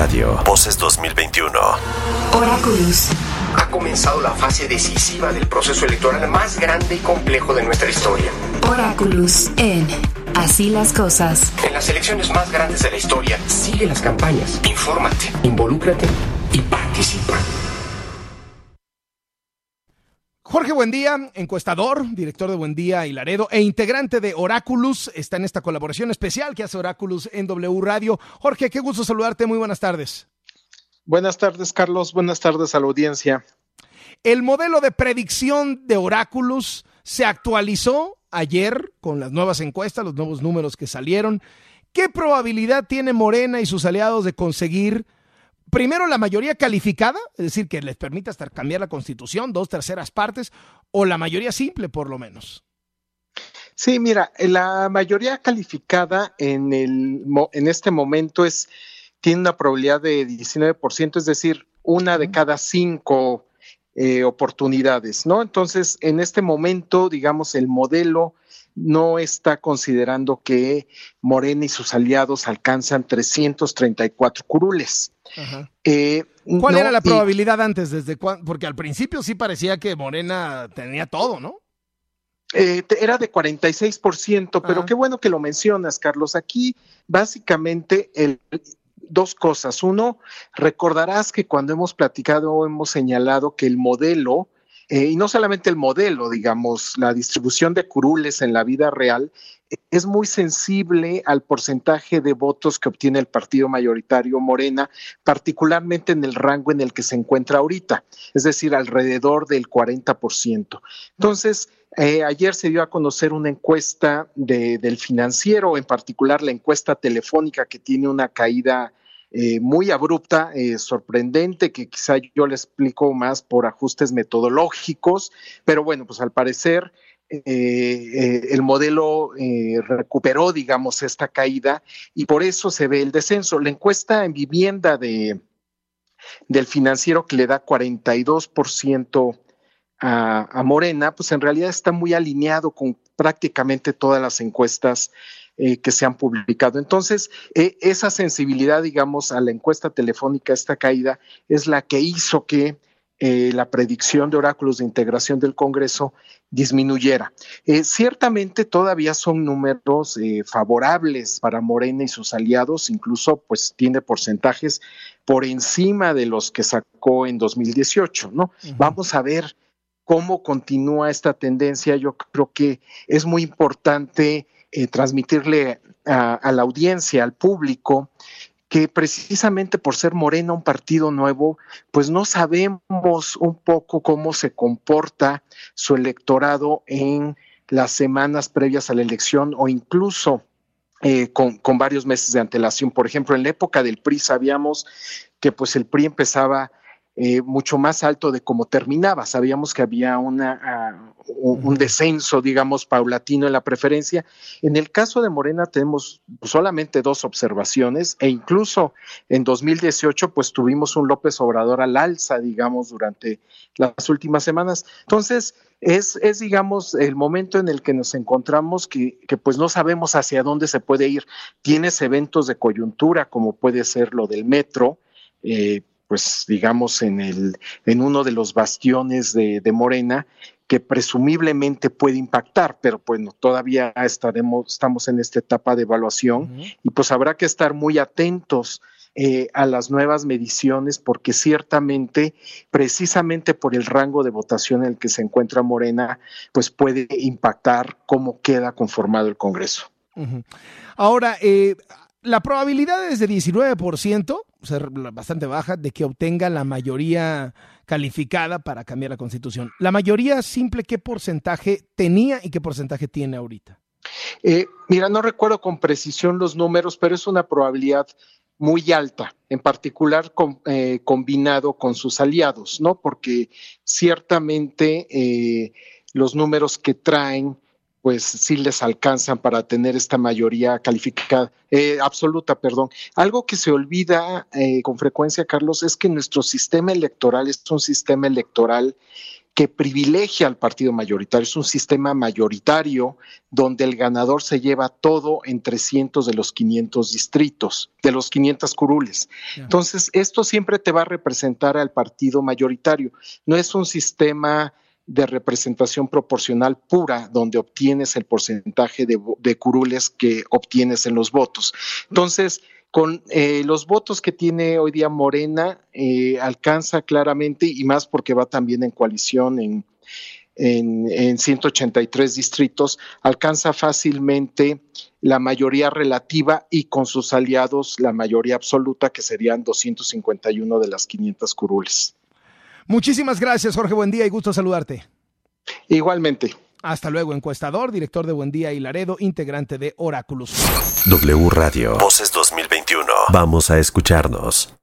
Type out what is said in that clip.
Radio. Voces 2021. Oráculos. Ha comenzado la fase decisiva del proceso electoral más grande y complejo de nuestra historia. Oráculos en Así las cosas. En las elecciones más grandes de la historia, sigue las campañas, infórmate, involúcrate y participa. Jorge Buendía, encuestador, director de Buendía y Laredo e integrante de Oráculos, está en esta colaboración especial que hace Oráculos en W Radio. Jorge, qué gusto saludarte, muy buenas tardes. Buenas tardes, Carlos, buenas tardes a la audiencia. El modelo de predicción de Oráculos se actualizó ayer con las nuevas encuestas, los nuevos números que salieron. ¿Qué probabilidad tiene Morena y sus aliados de conseguir primero la mayoría calificada, es decir, que les permita hasta cambiar la constitución, dos terceras partes, o la mayoría simple por lo menos. Sí, mira, la mayoría calificada en, el, en este momento es, tiene una probabilidad de 19%, es decir, una de cada cinco eh, oportunidades, ¿no? Entonces, en este momento, digamos, el modelo no está considerando que Morena y sus aliados alcanzan 334 curules. Eh, ¿Cuál era la probabilidad antes? Desde Porque al principio sí parecía que Morena tenía todo, ¿no? Eh, era de 46%, pero qué bueno que lo mencionas, Carlos. Aquí básicamente el, dos cosas. Uno, recordarás que cuando hemos platicado hemos señalado que el modelo eh, y no solamente el modelo, digamos, la distribución de curules en la vida real es muy sensible al porcentaje de votos que obtiene el partido mayoritario Morena, particularmente en el rango en el que se encuentra ahorita, es decir, alrededor del 40%. Entonces, eh, ayer se dio a conocer una encuesta del financiero, en particular la encuesta telefónica que tiene una caída eh, muy abrupta, eh, sorprendente, que quizá yo le explico más por ajustes metodológicos, pero bueno, pues al parecer eh, el modelo recuperó, digamos, esta caída y por eso se ve el descenso. La encuesta en vivienda de, del financiero que le da 42% a, a Morena, pues en realidad está muy alineado con prácticamente todas las encuestas eh, que se han publicado. Entonces, eh, esa sensibilidad, digamos, a la encuesta telefónica, esta caída, es la que hizo que eh, la predicción de oráculos de integración del Congreso disminuyera. ciertamente todavía son números favorables para Morena y sus aliados, incluso pues tiene porcentajes por encima de los que sacó en 2018, ¿no? Vamos a ver cómo continúa esta tendencia. Yo creo que es muy importante eh, transmitirle a, la audiencia, al público, que precisamente por ser Morena un partido nuevo, pues no sabemos un poco cómo se comporta su electorado en las semanas previas a la elección o incluso eh, con, con, varios meses de antelación. Por ejemplo, en la época del PRI sabíamos que pues el PRI empezaba eh, mucho más alto de cómo terminaba. Sabíamos que había una, ah, un, descenso, digamos, paulatino en la preferencia. En el caso de Morena tenemos solamente dos observaciones e incluso en 2018 pues tuvimos un López Obrador al alza, digamos, durante las últimas semanas. Entonces, es, es, digamos, el momento en el que nos encontramos que, que, pues no sabemos hacia dónde se puede ir. Tienes eventos de coyuntura, como puede ser lo del metro, eh, pues digamos, en, el, en uno de los bastiones de, Morena, que presumiblemente puede impactar, pero bueno, todavía estaremos, estamos en esta etapa de evaluación y pues habrá que estar muy atentos eh, a las nuevas mediciones porque ciertamente, precisamente por el rango de votación en el que se encuentra Morena, pues puede impactar cómo queda conformado el Congreso. Ahora, eh, la probabilidad es de 19%, ser bastante baja, de que obtenga la mayoría calificada para cambiar la constitución. ¿La mayoría simple qué porcentaje tenía y qué porcentaje tiene ahorita? Eh, mira, no recuerdo con precisión los números, pero es una probabilidad muy alta, en particular eh, combinado con sus aliados, ¿no? Porque ciertamente eh, los números que traen pues sí les alcanzan para tener esta mayoría calificada, eh, absoluta, perdón. Algo que se olvida eh, con frecuencia, Carlos, es que nuestro sistema electoral es un sistema electoral que privilegia al partido mayoritario. Es un sistema mayoritario donde el ganador se lleva todo en 300 de los 500 distritos, de los 500 curules. Entonces, esto siempre te va a representar al partido mayoritario. No es un sistema de representación proporcional pura, donde obtienes el porcentaje de, curules que obtienes en los votos. Entonces, con eh, los votos que tiene hoy día Morena, eh, alcanza claramente, y más porque va también en coalición en, en, en, 183 distritos, alcanza fácilmente la mayoría relativa y con sus aliados la mayoría absoluta, que serían 251 de las 500 curules. Muchísimas gracias, Jorge. Buen día y gusto saludarte. Igualmente. Hasta luego, encuestador, director de Buen Día y Laredo, integrante de Oráculos. W Radio. Voces 2021. Vamos a escucharnos.